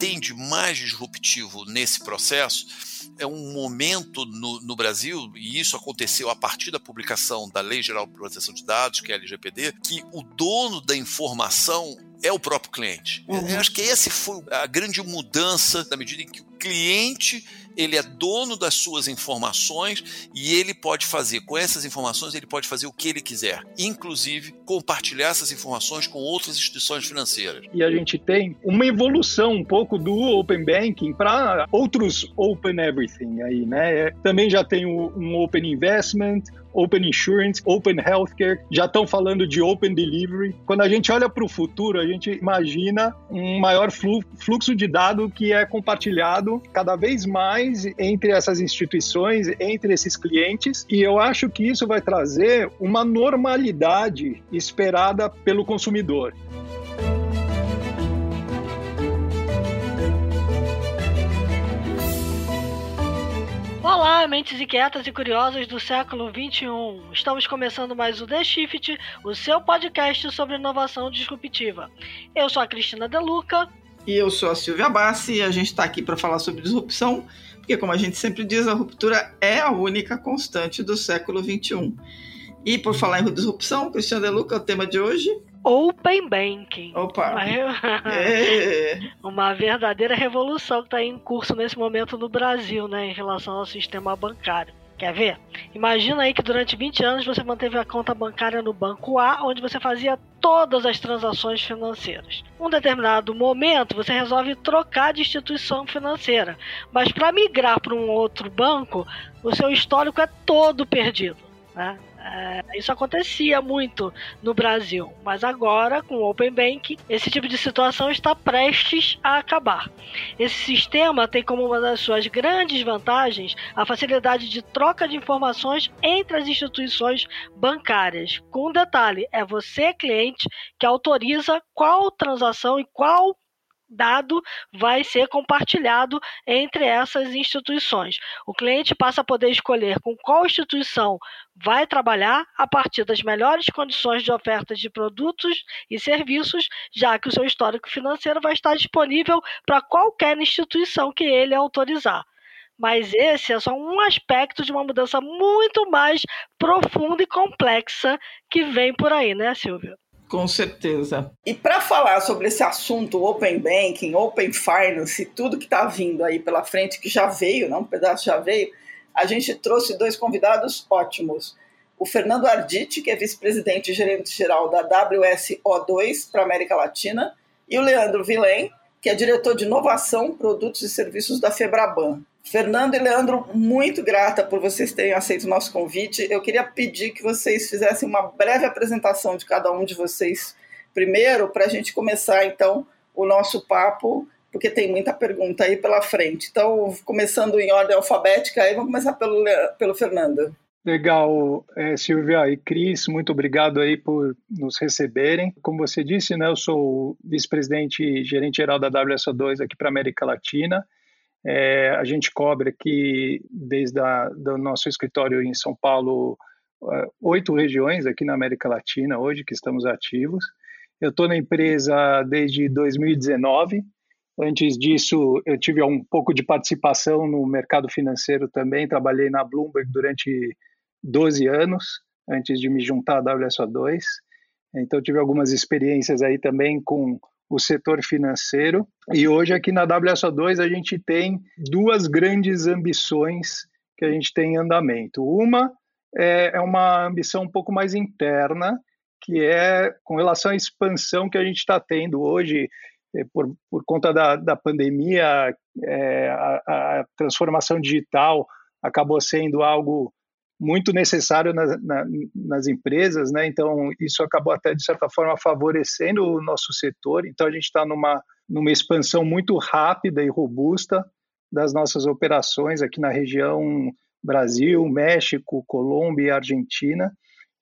tem de mais disruptivo nesse processo é um momento no, no, Brasil, e isso aconteceu a partir da publicação da Lei Geral de Proteção de Dados, que é a LGPD, que o dono da informação é o próprio cliente. Uhum. Eu acho que essa foi a grande mudança na medida em que o cliente ele é dono das suas informações e ele pode fazer com essas informações ele pode fazer o que ele quiser, inclusive compartilhar essas informações com outras instituições financeiras. E a gente tem uma evolução um pouco do open banking para outros open everything aí, né? Também já tem um open investment, Open Insurance, Open Healthcare, já estão falando de Open Delivery. Quando a gente olha para o futuro, a gente imagina um maior fluxo de dado que é compartilhado cada vez mais entre essas instituições, entre esses clientes, e eu acho que isso vai trazer uma normalidade esperada pelo consumidor. Olá, mentes inquietas e curiosas do século 21. Estamos começando mais o The Shift, o seu podcast sobre inovação disruptiva. Eu sou a Cristina Deluca. E eu sou a Silvia Bassi e a gente está aqui para falar sobre disrupção, porque, como a gente sempre diz, a ruptura é a única constante do século 21. E por falar em disrupção, Cristina Deluca, o tema de hoje Open Banking. Opa! Uma, é. uma verdadeira revolução que está em curso nesse momento no Brasil, né, em relação ao sistema bancário. Quer ver? Imagina aí que durante 20 anos você manteve a conta bancária no banco A, onde você fazia todas as transações financeiras. Um determinado momento você resolve trocar de instituição financeira, mas para migrar para um outro banco, o seu histórico é todo perdido. Né? É, isso acontecia muito no Brasil, mas agora, com o Open Bank, esse tipo de situação está prestes a acabar. Esse sistema tem como uma das suas grandes vantagens a facilidade de troca de informações entre as instituições bancárias. Com um detalhe: é você, cliente, que autoriza qual transação e qual dado vai ser compartilhado entre essas instituições. O cliente passa a poder escolher com qual instituição vai trabalhar a partir das melhores condições de oferta de produtos e serviços, já que o seu histórico financeiro vai estar disponível para qualquer instituição que ele autorizar. Mas esse é só um aspecto de uma mudança muito mais profunda e complexa que vem por aí, né, Silvia? Com certeza. E para falar sobre esse assunto Open Banking, Open Finance, tudo que está vindo aí pela frente, que já veio, não, um pedaço já veio, a gente trouxe dois convidados ótimos. O Fernando Arditi, que é vice-presidente e gerente-geral da WSO2 para América Latina, e o Leandro Vilém, que é diretor de inovação, produtos e serviços da Febraban. Fernando e Leandro, muito grata por vocês terem aceito o nosso convite. Eu queria pedir que vocês fizessem uma breve apresentação de cada um de vocês primeiro, para a gente começar então o nosso papo, porque tem muita pergunta aí pela frente. Então, começando em ordem alfabética, aí vamos começar pelo, pelo Fernando. Legal, é, Silvia e Cris, muito obrigado aí por nos receberem. Como você disse, né, eu sou vice-presidente e gerente geral da WSO2 aqui para América Latina. É, a gente cobre aqui, desde o nosso escritório em São Paulo, é, oito regiões aqui na América Latina hoje que estamos ativos. Eu estou na empresa desde 2019. Antes disso, eu tive um pouco de participação no mercado financeiro também. Trabalhei na Bloomberg durante 12 anos, antes de me juntar à WSO2. Então, tive algumas experiências aí também com o setor financeiro. E hoje aqui na WSO2 a gente tem duas grandes ambições que a gente tem em andamento. Uma é, é uma ambição um pouco mais interna, que é com relação à expansão que a gente está tendo hoje, é, por, por conta da, da pandemia, é, a, a transformação digital acabou sendo algo muito necessário na, na, nas empresas, né? Então isso acabou até de certa forma favorecendo o nosso setor. Então a gente está numa numa expansão muito rápida e robusta das nossas operações aqui na região Brasil, México, Colômbia e Argentina.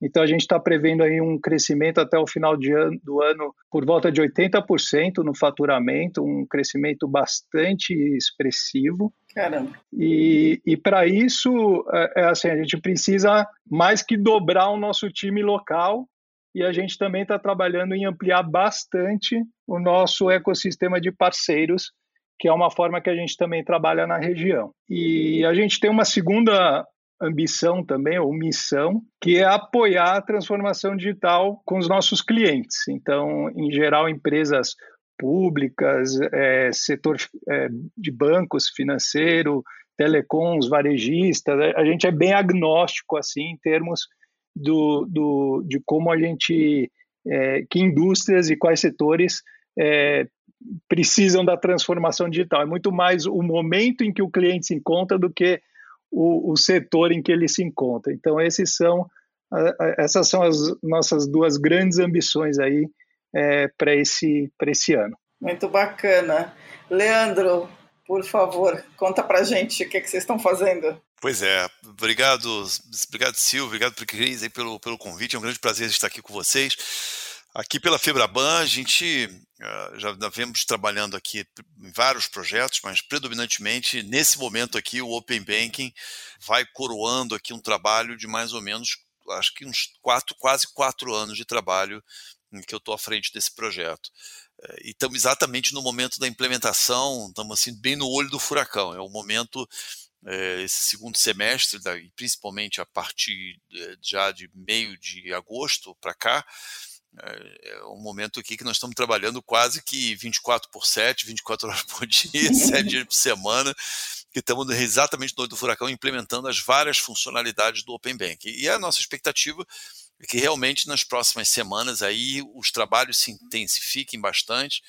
Então a gente está prevendo aí um crescimento até o final ano, do ano por volta de 80% no faturamento, um crescimento bastante expressivo. Caramba. E, e para isso, é, é, assim, a gente precisa mais que dobrar o nosso time local e a gente também está trabalhando em ampliar bastante o nosso ecossistema de parceiros que é uma forma que a gente também trabalha na região. E a gente tem uma segunda ambição também, ou missão, que é apoiar a transformação digital com os nossos clientes. Então, em geral, empresas públicas, é, setor é, de bancos, financeiro, telecoms, varejistas, a gente é bem agnóstico assim em termos do, do de como a gente, é, que indústrias e quais setores é, precisam da transformação digital. É muito mais o momento em que o cliente se encontra do que o, o setor em que ele se encontra. Então, esses são, essas são as nossas duas grandes ambições aí é, para esse, esse ano. Muito bacana. Leandro, por favor, conta para gente o que, é que vocês estão fazendo. Pois é, obrigado, obrigado Silvio, obrigado Cris pelo, pelo convite, é um grande prazer estar aqui com vocês. Aqui pela Febraban, a gente uh, já vemos trabalhando aqui em vários projetos, mas predominantemente nesse momento aqui o Open Banking vai coroando aqui um trabalho de mais ou menos, acho que uns quatro, quase quatro anos de trabalho em que eu estou à frente desse projeto. Uh, e estamos exatamente no momento da implementação, estamos assim bem no olho do furacão. É o momento eh, esse segundo semestre, principalmente a partir já de meio de agosto para cá, é, um momento aqui que nós estamos trabalhando quase que 24 por 7, 24 horas por dia, 7 dias por semana, que estamos exatamente no olho do furacão implementando as várias funcionalidades do Open Bank. E a nossa expectativa que realmente nas próximas semanas aí os trabalhos se intensifiquem bastante.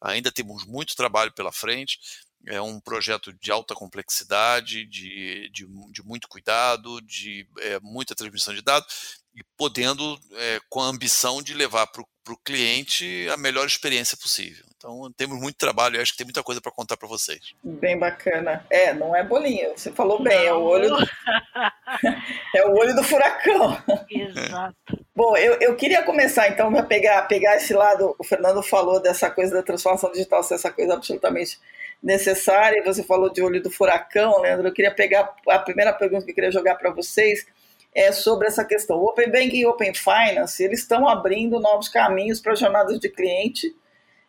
Ainda temos muito trabalho pela frente. É um projeto de alta complexidade, de, de, de muito cuidado, de é, muita transmissão de dados e podendo, é, com a ambição de levar para o cliente a melhor experiência possível. Então, temos muito trabalho e acho que tem muita coisa para contar para vocês. Bem bacana. É, não é bolinha, você falou bem, é o olho do, é o olho do furacão. Exato. Bom, eu, eu queria começar então a pegar, pegar esse lado, o Fernando falou dessa coisa da transformação digital ser essa coisa absolutamente necessária, você falou de olho do furacão, Leandro, eu queria pegar a primeira pergunta que eu queria jogar para vocês, é sobre essa questão. O Open Banking e Open Finance eles estão abrindo novos caminhos para jornadas de cliente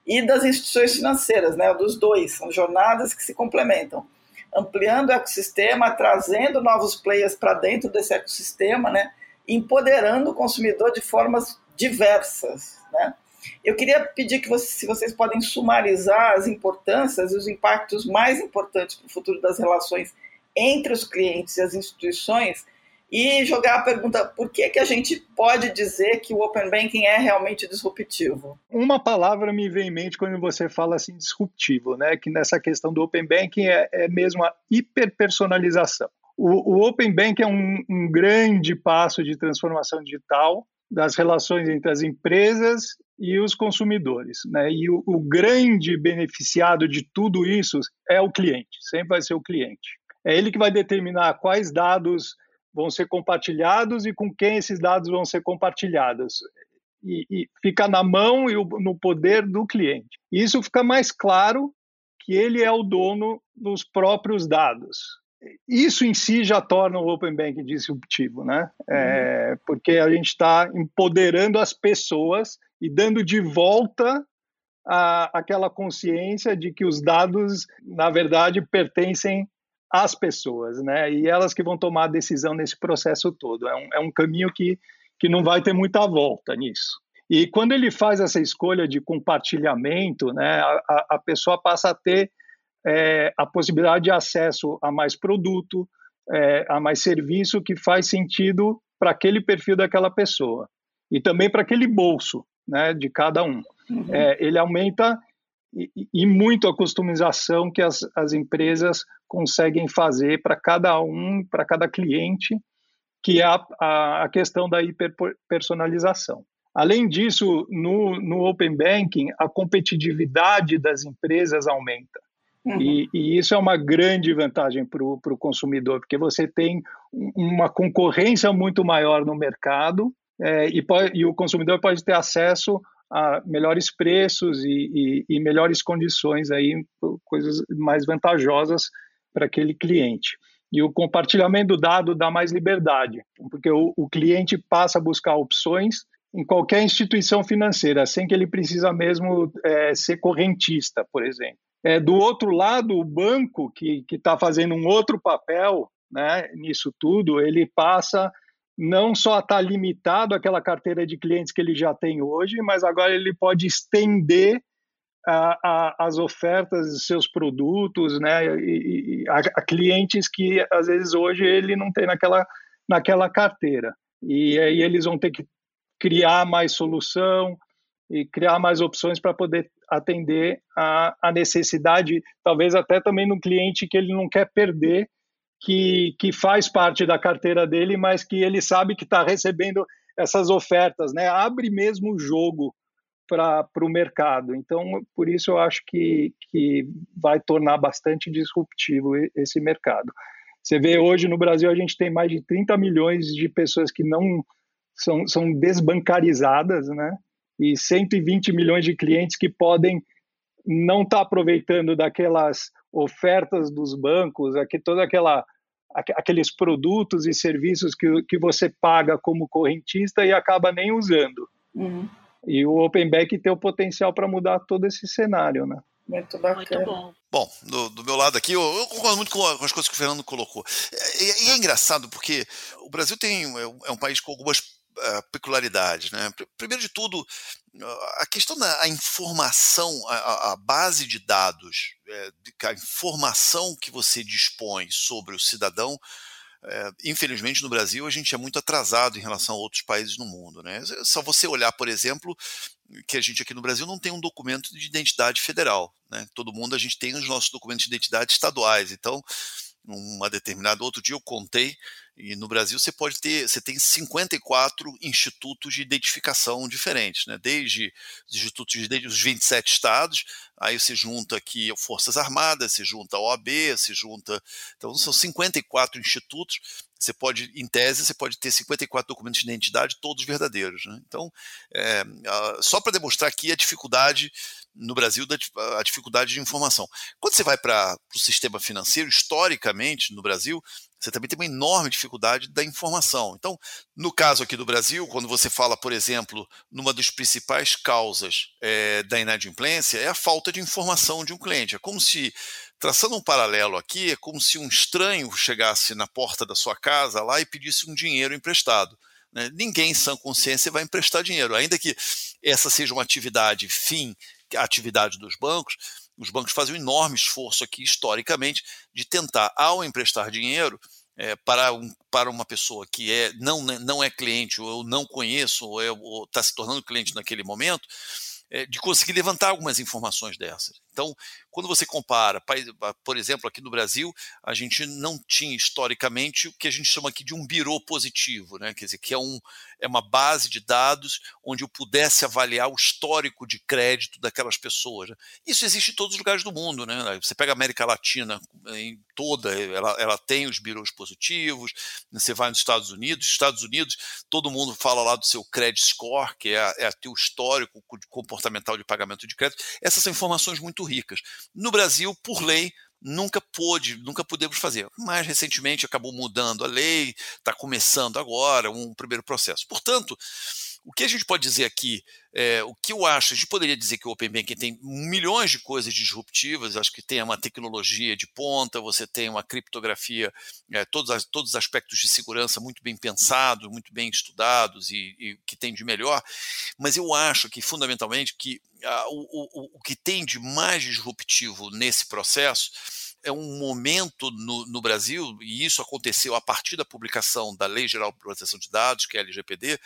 e das instituições financeiras, né? Dos dois, são jornadas que se complementam, ampliando o ecossistema, trazendo novos players para dentro desse ecossistema, né? Empoderando o consumidor de formas diversas, né? Eu queria pedir que vocês, se vocês podem sumarizar as importâncias e os impactos mais importantes para o futuro das relações entre os clientes e as instituições e jogar a pergunta: por que, que a gente pode dizer que o Open Banking é realmente disruptivo? Uma palavra me vem em mente quando você fala assim disruptivo, né? Que nessa questão do Open Banking é, é mesmo a hiperpersonalização. O, o Open Banking é um, um grande passo de transformação digital das relações entre as empresas e os consumidores. Né? E o, o, grande beneficiado de tudo isso é o cliente, sempre vai ser o cliente. É ele que vai determinar quais dados vão ser compartilhados e com quem esses dados vão ser compartilhados. E, e fica na mão e no poder do cliente. Isso fica mais claro que ele é o dono dos próprios dados. Isso em si já torna o Open Banking disruptivo, né? É, uhum. porque a gente está empoderando as pessoas e dando de volta a, aquela consciência de que os dados, na verdade, pertencem as pessoas, né? E elas que vão tomar a decisão nesse processo todo. É um, é um caminho que, que não vai ter muita volta nisso. E quando ele faz essa escolha de compartilhamento, né, a, a pessoa passa a ter é, a possibilidade de acesso a mais produto, é, a mais serviço que faz sentido para aquele perfil daquela pessoa e também para aquele bolso né, de cada um. Uhum. É, ele aumenta e, e, muito a customização que as, as empresas conseguem fazer para cada um, para cada cliente, que é a, a, a questão da hiperpersonalização. Além disso, no, no Open Banking, a competitividade das empresas aumenta. Uhum. E, e, isso é uma grande vantagem para o consumidor, porque você tem uma concorrência muito maior no mercado é, e, pode, e, o consumidor pode ter acesso a melhores preços e, e, e melhores condições, aí, coisas mais vantajosas para aquele cliente. E o compartilhamento do dado dá mais liberdade, porque o, o cliente passa a buscar opções em qualquer instituição financeira, sem que ele precisa mesmo é, ser correntista, por exemplo. É, do outro lado, o banco, que está fazendo um outro papel né, nisso tudo, ele passa não só a estar tá limitado àquela carteira de clientes que ele já tem hoje, mas agora ele pode estender a, a, as ofertas dos seus produtos né, e, e a, a, clientes que às vezes hoje ele não tem naquela, naquela carteira. E aí eles vão ter que criar mais solução e criar mais opções para poder atender a, a necessidade, talvez até também no cliente que ele não quer perder, que, que faz parte da carteira dele, mas que ele sabe que está recebendo essas ofertas, né? Abre mesmo o jogo para o mercado. Então, por isso eu acho que, que vai tornar bastante disruptivo esse mercado. Você vê hoje no Brasil a gente tem mais de 30 milhões de pessoas que não são, são desbancarizadas, né? E 120 milhões de clientes que podem não estar tá aproveitando daquelas ofertas dos bancos, aqui, toda aquela aqueles produtos e serviços que, que você paga como correntista e acaba nem usando. Uhum. E o Open Bank tem o potencial para mudar todo esse cenário, né? Muito bacana. Muito bom. Bom, do, do, meu lado aqui, eu, eu, concordo muito com as coisas que o Fernando colocou. E, e é engraçado porque o Brasil tem é um é país com algumas uh, peculiaridades. Né? Primeiro de tudo, a questão da informação, a, a, base de dados, é, a informação que você dispõe sobre o cidadão, é, infelizmente no Brasil a gente é muito atrasado em relação a outros países no mundo. Né? Só você olhar, por exemplo, que a gente aqui no Brasil não tem um documento de identidade federal. Né? Todo mundo a gente tem os nossos documentos de identidade estaduais. Então, uma determinada outro dia eu contei e no Brasil você pode ter, você tem 54 institutos de identificação diferentes, né? Desde os institutos de os 27 estados, aí você junta aqui Forças Armadas, você junta OAB, você junta, então são 54 institutos. Você pode, em tese, você pode ter 54 documentos de identidade, todos verdadeiros. Né? Então, é, só para demonstrar aqui a dificuldade no Brasil da a dificuldade de informação. Quando você vai para o sistema financeiro, historicamente no Brasil, você também tem uma enorme dificuldade da informação. Então, no caso aqui do Brasil, quando você fala, por exemplo, numa das principais causas é, da inadimplência, é a falta de informação de um cliente. É como se, traçando um paralelo aqui, é como se um estranho chegasse na porta da sua casa lá e pedisse um dinheiro emprestado. Né? Ninguém em sã consciência vai emprestar dinheiro, ainda que essa seja uma atividade fim, a atividade dos bancos os bancos fazem um enorme esforço aqui, historicamente, de tentar, ao emprestar dinheiro, é, para, um, para uma pessoa que é, não, não é cliente, ou eu não conheço, ou está se tornando cliente naquele momento, é, de conseguir levantar algumas informações dessas. Então, quando você compara, por exemplo, aqui no Brasil, a gente não tinha historicamente o que a gente chama aqui de um birô positivo, né? quer dizer, que é, um, é uma base de dados onde eu pudesse avaliar o histórico de crédito daquelas pessoas. Né? Isso existe em todos os lugares do mundo. Né? Você pega a América Latina em toda, ela, ela tem os birôs positivos, você vai nos Estados Unidos, Estados Unidos, todo mundo fala lá do seu credit score, que é, é teu histórico comportamental de pagamento de crédito. Essas são informações muito muito ricas. No Brasil, por lei, nunca pôde, nunca pudemos fazer. Mas recentemente acabou mudando a lei, está começando agora um primeiro processo. Portanto, o que a gente pode dizer aqui, é, o que eu acho, a gente poderia dizer que o Open Banking tem milhões de coisas disruptivas, acho que tem uma tecnologia de ponta, você tem uma criptografia, é, todos, as, todos os aspectos de segurança muito bem pensados, muito bem estudados e, e que tem de melhor, mas eu acho que fundamentalmente que a, o, o, o que tem de mais disruptivo nesse processo é um momento no, no, Brasil, e isso aconteceu a partir da publicação da Lei Geral de Proteção de Dados, que é a LGPD,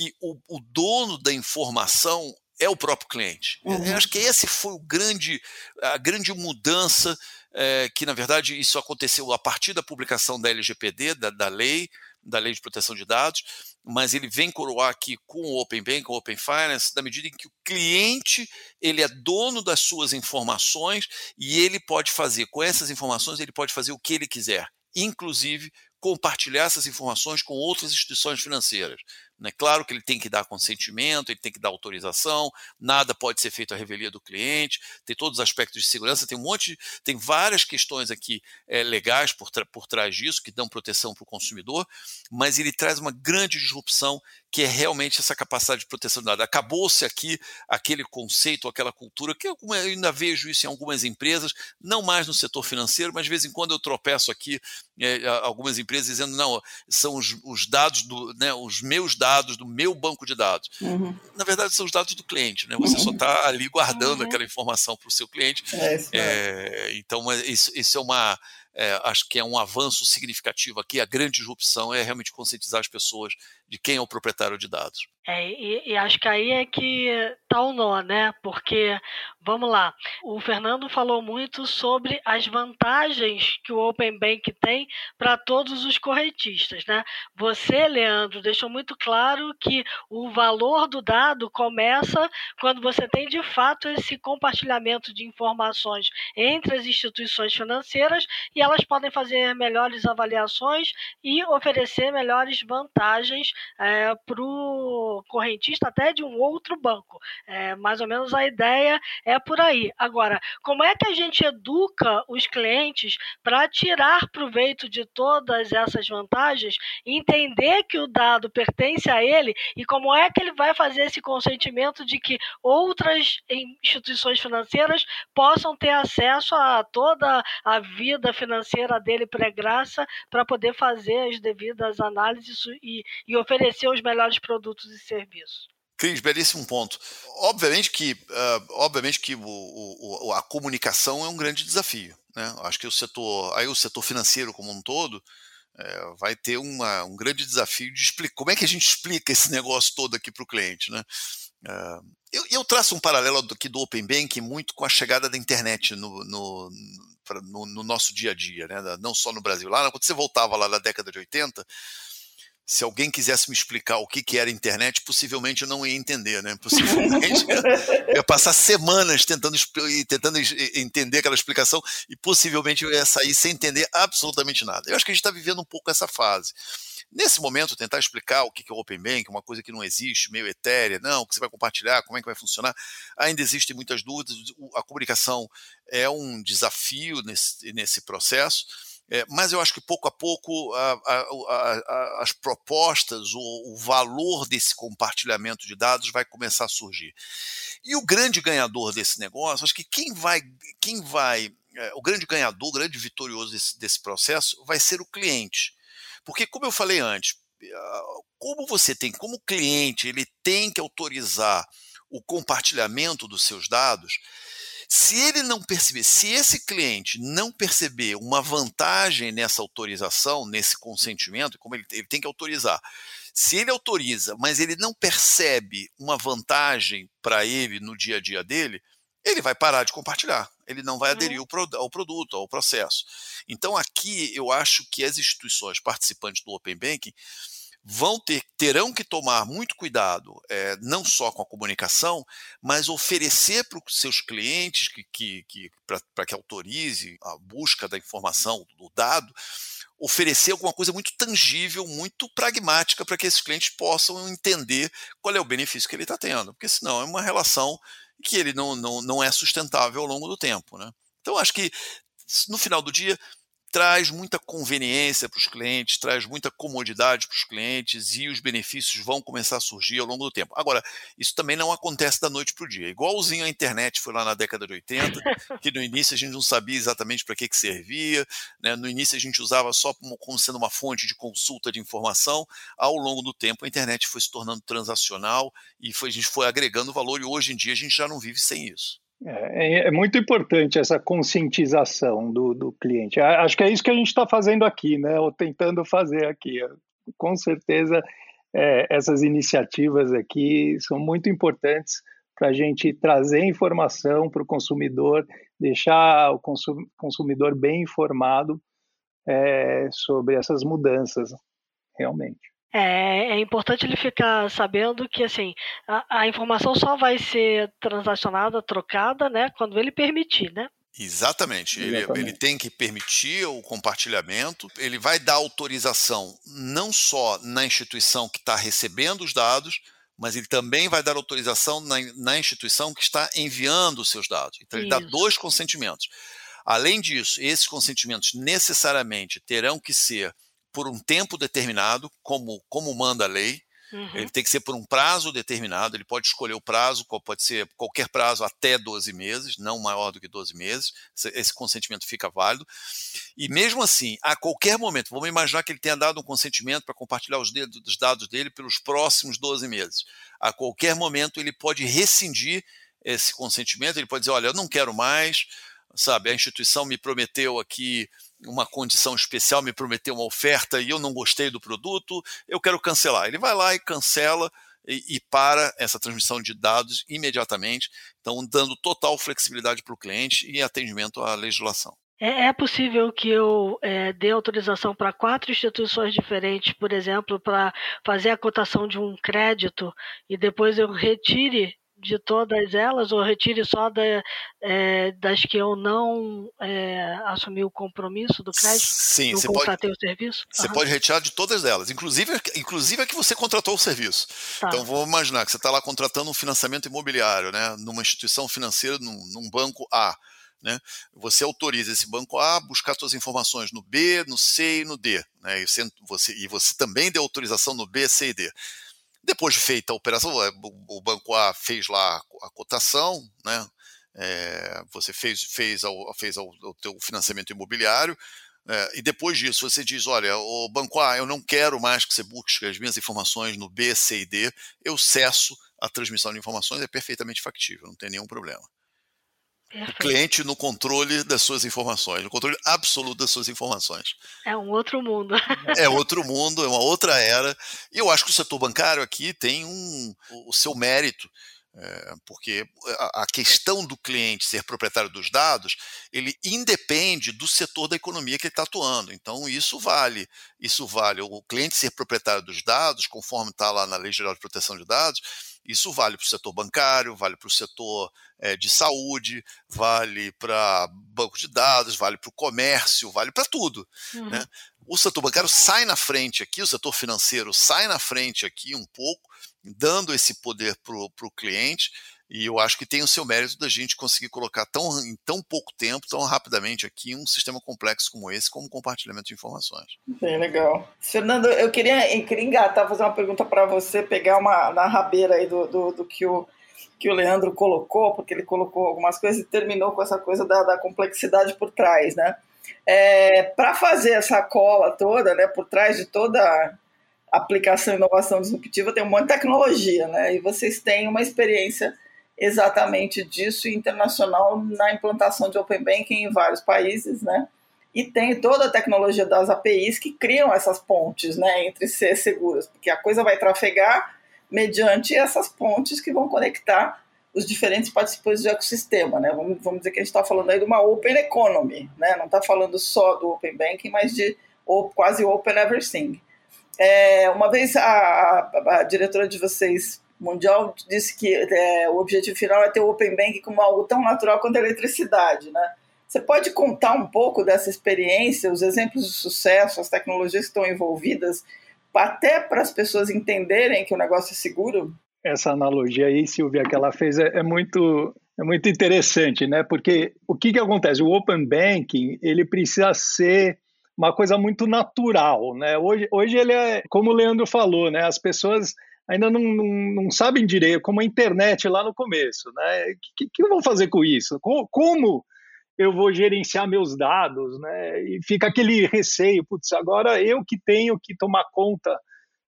que o, o dono da informação é o próprio cliente. Uhum. Eu acho que esse foi o grande, a grande mudança é, que, na verdade, isso aconteceu a partir da publicação da LGPD, da, da lei, da Lei de Proteção de Dados, mas ele vem coroar aqui com o Open Bank, com o Open Finance, na medida em que o cliente ele é dono das suas informações e ele pode fazer, com essas informações, ele pode fazer o que ele quiser, inclusive compartilhar essas informações com outras instituições financeiras. Né? Claro que ele tem que dar consentimento, ele tem que dar autorização, nada pode ser feito à revelia do cliente, tem todos os aspectos de segurança, tem um monte, tem várias questões aqui é, legais por, por trás disso que dão proteção para o consumidor, mas ele traz uma grande disrupção que é realmente essa capacidade de proteção de dados. Acabou-se aqui aquele conceito, aquela cultura, que eu ainda vejo isso em algumas empresas, não mais no setor financeiro, mas de vez em quando eu tropeço aqui é, algumas empresas dizendo, não, são os, os dados, do, né, os meus dados do meu banco de dados. Uhum. Na verdade, são os dados do cliente, né? Você uhum. só está ali guardando uhum. aquela informação para o seu cliente. É, é, então, isso, isso é uma é, acho que é um avanço significativo aqui. A grande disrupção é realmente conscientizar as pessoas de quem é o proprietário de dados. É, e, e, acho que aí é que tá o nó, né? Porque, vamos lá, o Fernando falou muito sobre as vantagens que o Open Bank tem para todos os correntistas, né? Você, Leandro, deixou muito claro que o valor do dado começa quando você tem de fato esse compartilhamento de informações entre as instituições financeiras e elas podem fazer melhores avaliações e oferecer melhores vantagens é, para o correntista até de um outro banco. É, mais ou menos a ideia é por aí. Agora, como é que a gente educa os clientes para tirar proveito de todas essas vantagens, entender que o dado pertence a ele e como é que ele vai fazer esse consentimento de que outras instituições financeiras possam ter acesso a toda a vida financeira dele pré-graça para poder fazer as devidas análises e, e oferecer os melhores produtos e serviços. Cris, belíssimo ponto. Obviamente que, uh, obviamente que o, o, a comunicação é um grande desafio. Né? Acho que o setor, aí o setor financeiro como um todo, é, vai ter uma, um grande desafio de explicar como é que a gente explica esse negócio todo aqui para o cliente. Né? Eu, eu, traço um paralelo aqui do Open Banking muito com a chegada da internet no, no, no, no nosso dia a dia, né? não só no Brasil. Lá, quando você voltava lá na década de 80, se alguém quisesse me explicar o que, que era internet, possivelmente eu não ia entender, né? Possivelmente eu ia passar semanas tentando, tentando entender aquela explicação e possivelmente eu ia sair sem entender absolutamente nada. Eu acho que a gente está vivendo um pouco essa fase. Nesse momento, tentar explicar o que é o Open Bank, uma coisa que não existe, meio etérea, não, o que você vai compartilhar, como é que vai funcionar, ainda existem muitas dúvidas, a comunicação é um desafio nesse, nesse processo, é, mas eu acho que pouco a pouco a, a, a, as propostas, o, o, valor desse compartilhamento de dados vai começar a surgir. E o grande ganhador desse negócio, acho que quem vai, quem vai, é, o grande ganhador, o grande vitorioso desse, desse processo vai ser o cliente. Porque, como eu falei antes, como você tem, como cliente, ele tem que autorizar o compartilhamento dos seus dados, se ele não perceber, se esse cliente não perceber uma vantagem nessa autorização, nesse consentimento, como ele, ele tem que autorizar, se ele autoriza, mas ele não percebe uma vantagem para ele no dia a dia dele, ele vai parar de compartilhar, ele não vai aderir uhum. ao produto, ao processo. Então, aqui eu acho que as instituições participantes do Open Banking vão ter, terão que tomar muito cuidado, é, não só com a comunicação, mas oferecer para os seus clientes que, que, que para que autorize a busca da informação, do dado, oferecer alguma coisa muito tangível, muito pragmática para que esses clientes possam entender qual é o benefício que ele está tendo, porque senão é uma relação que ele não, não, não é sustentável ao longo do tempo. Né? Então, acho que no final do dia, traz muita conveniência para os clientes, traz muita comodidade para os clientes e os benefícios vão começar a surgir ao longo do tempo. Agora, isso também não acontece da noite para o dia. Igualzinho a internet foi lá na década de 80, que no início a gente não sabia exatamente para que, que servia, né? no início a gente usava só como, sendo uma fonte de consulta de informação, ao longo do tempo a internet foi se tornando transacional e foi, a gente foi agregando valor e hoje em dia a gente já não vive sem isso. É, é, é, muito importante essa conscientização do, do cliente. Acho que é isso que a gente está fazendo aqui, né? Ou tentando fazer aqui. Com certeza, é, essas iniciativas aqui são muito importantes para a gente trazer informação para o consumidor, deixar o consumidor bem informado é, sobre essas mudanças, realmente. É, é, importante ele ficar sabendo que assim a, a, informação só vai ser transacionada, trocada, né, quando ele permitir, né? Exatamente. Ele, ele, tem que permitir o compartilhamento, ele vai dar autorização não só na instituição que está recebendo os dados, mas ele também vai dar autorização na, na instituição que está enviando os seus dados. Então, ele Isso. dá dois consentimentos. Além disso, esses consentimentos necessariamente terão que ser por um tempo determinado, como, como manda a lei. Uhum. Ele tem que ser por um prazo determinado, ele pode escolher o prazo, pode ser qualquer prazo até 12 meses, não maior do que 12 meses, esse consentimento fica válido. E mesmo assim, a qualquer momento, vamos imaginar que ele tenha dado um consentimento para compartilhar os, os dados dele pelos próximos 12 meses. A qualquer momento ele pode rescindir esse consentimento, ele pode dizer, olha, eu não quero mais, sabe, a instituição me prometeu aqui uma condição especial, me prometeu uma oferta e eu não gostei do produto, eu quero cancelar. Ele vai lá e cancela e, e para essa transmissão de dados imediatamente, então dando total flexibilidade para o cliente e atendimento à legislação. É, é possível que eu é, dê autorização para quatro instituições diferentes, por exemplo, para fazer a cotação de um crédito e depois eu retire de todas elas ou retire só da, é, das que eu não é, assumi o compromisso do crédito? Sim, você contratei pode, o serviço? Você uhum. pode retirar de todas elas, inclusive, inclusive a que você contratou o serviço. Tá. Então vamos imaginar que você está lá contratando um financiamento imobiliário, né, numa instituição financeira, num, num banco A. Né? Você autoriza esse banco A a buscar suas informações no B, no C e no D. Né? E, você, e você também deu autorização no B, C e D. Depois de feita a operação, é, o Banco A fez lá a cotação, né? É, você fez, fez, ao, fez ao, ao teu financiamento imobiliário, é, e depois disso você diz, olha, o Banco A, eu não quero mais que você busque as minhas informações no B, C e D, eu cesso a transmissão de informações, é perfeitamente factível, não tem nenhum problema. Perfeito. o cliente no controle das suas informações, no controle absoluto das suas informações. É um outro mundo. é outro mundo, é uma outra era. E eu acho que o setor bancário aqui tem um, o seu mérito. É, porque a, a questão do cliente ser proprietário dos dados, ele independe do setor da economia que ele está atuando. Então, isso vale. Isso vale. O cliente ser proprietário dos dados, conforme está lá na Lei Geral de Proteção de Dados, isso vale para o setor bancário, vale para o setor é, de saúde, vale para banco de dados, vale para o comércio, vale para tudo. Né? Uhum. Né? O setor bancário sai na frente aqui, o setor financeiro sai na frente aqui um pouco, dando esse poder para o cliente, e eu acho que tem o seu mérito da gente conseguir colocar tão, em tão pouco tempo, tão rapidamente aqui, um sistema complexo como esse, como compartilhamento de informações. Bem legal. Fernando, eu queria, eu queria engatar, fazer uma pergunta para você, pegar uma na rabeira aí do, do, do, que, o, que o Leandro colocou, porque ele colocou algumas coisas e terminou com essa coisa da, da complexidade por trás, né? É, para fazer essa cola toda, né, por trás de toda aplicação e inovação disruptiva, tem um monte de tecnologia, né? E vocês têm uma experiência exatamente disso internacional na implantação de Open Banking em vários países, né? E tem toda a tecnologia das APIs que criam essas pontes, né, entre ser seguras, porque a coisa vai trafegar mediante essas pontes que vão conectar os diferentes participantes do ecossistema, né? Vamos, vamos dizer que a gente está falando aí de uma Open Economy, né? Não está falando só do Open Banking, mas de ou, quase Open Everything. É, uma vez a, a, a diretora de vocês Mundial disse que é, o objetivo final é ter o Open Bank como algo tão natural quanto a eletricidade, né? Você pode contar um pouco dessa experiência, os exemplos de sucesso, as tecnologias que estão envolvidas, até para as pessoas entenderem que o negócio é seguro? Essa analogia aí, Silvia, que ela fez é, é muito é muito interessante, né? Porque o que, que acontece? O Open Banking ele precisa ser uma coisa muito natural, né? Hoje, hoje ele é, como o Leandro falou, né? As pessoas ainda não, não, não, sabem direito, como a internet lá no começo. Né? O que, que eu vou fazer com isso? Como, como, eu vou gerenciar meus dados? Né? E fica aquele receio, putz, agora eu que tenho que tomar conta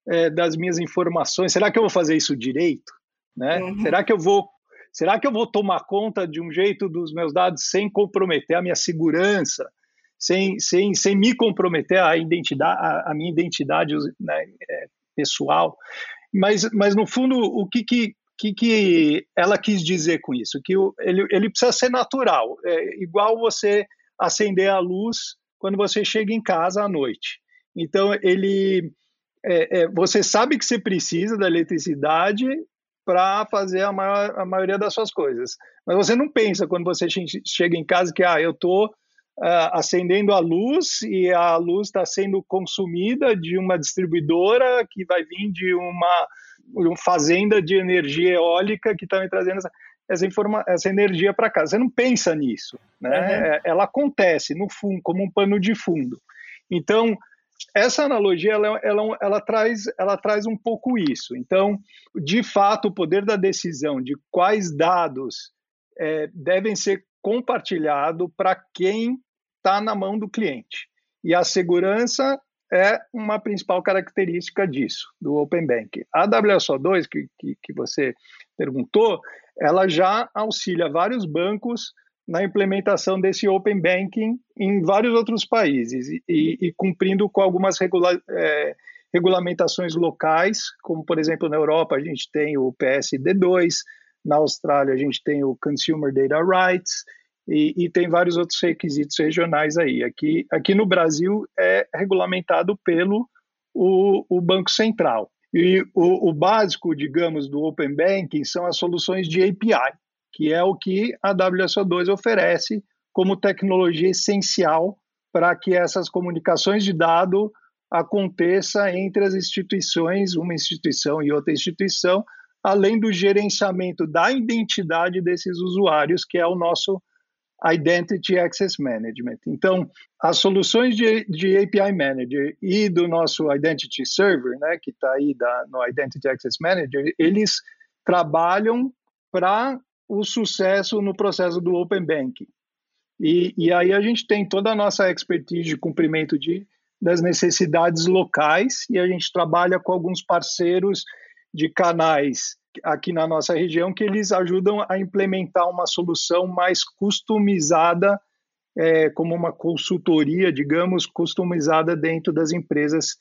é, das minhas informações, será que eu vou fazer isso direito? Né? Uhum. Será que eu vou será que eu vou tomar conta de um jeito dos meus dados sem comprometer a minha segurança? Sem, sem, sem me comprometer a identidade, a, a minha identidade né, é, pessoal. Mas, mas no fundo, o que, que, que, que ela quis dizer com isso? Que o, ele, ele precisa ser natural, é igual você acender a luz quando você chega em casa à noite. Então, ele, é, é, você sabe que você precisa da eletricidade, para fazer a, maior, a, maioria das suas coisas. Mas você não pensa quando você chega em casa que ah, eu estou uh, acendendo a luz e a luz está sendo consumida de uma distribuidora que vai vir de uma, uma fazenda de energia eólica que está me trazendo essa, essa, informa, essa energia para casa. Você não pensa nisso, né? Uhum. Ela acontece no fundo, como um pano de fundo. Então, essa analogia ela, ela, ela, traz, ela traz um pouco isso. Então, de fato, o poder da decisão de quais dados é, devem ser compartilhados para quem está na mão do cliente. E a segurança é uma principal característica disso, do Open Bank. A WSO2, que, que, que você perguntou, ela já auxilia vários bancos na implementação desse Open Banking em vários outros países e, e cumprindo com algumas regula é, regulamentações locais, como por exemplo na Europa a gente tem o PSD2, na Austrália a gente tem o Consumer Data Rights e, e tem vários outros requisitos regionais aí. Aqui, aqui no Brasil é regulamentado pelo o, o Banco Central. E o, o, básico, digamos, do Open Banking são as soluções de API que é o que a WSO2 oferece como tecnologia essencial para que essas comunicações de dado aconteça entre as instituições, uma instituição e outra instituição, além do gerenciamento da identidade desses usuários, que é o nosso Identity Access Management. Então, as soluções de, de API Manager e do nosso Identity Server, né, que está aí da, no Identity Access Manager, eles trabalham para o sucesso no processo do Open Banking. E, e aí a gente tem toda a nossa expertise de cumprimento de, das necessidades locais e a gente trabalha com alguns parceiros de canais aqui na nossa região que eles ajudam a implementar uma solução mais customizada, é, como uma consultoria, digamos, customizada dentro das empresas